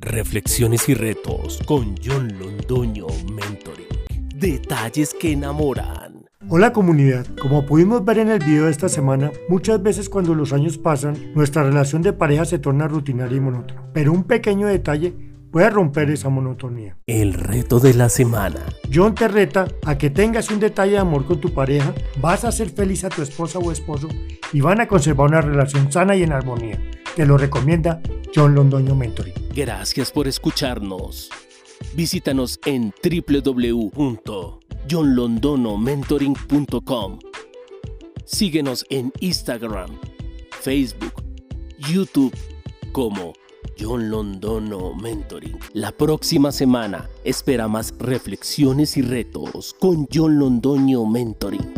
Reflexiones y retos con John Londoño Mentoring. Detalles que enamoran. Hola comunidad, como pudimos ver en el video de esta semana, muchas veces cuando los años pasan, nuestra relación de pareja se torna rutinaria y monótona. Pero un pequeño detalle puede romper esa monotonía. El reto de la semana. John te reta a que tengas un detalle de amor con tu pareja, vas a hacer feliz a tu esposa o esposo y van a conservar una relación sana y en armonía. Te lo recomienda John Londoño Mentoring. Gracias por escucharnos. Visítanos en www.johnlondonomentoring.com. Síguenos en Instagram, Facebook, YouTube como John Londono Mentoring. La próxima semana espera más reflexiones y retos con John Londoño Mentoring.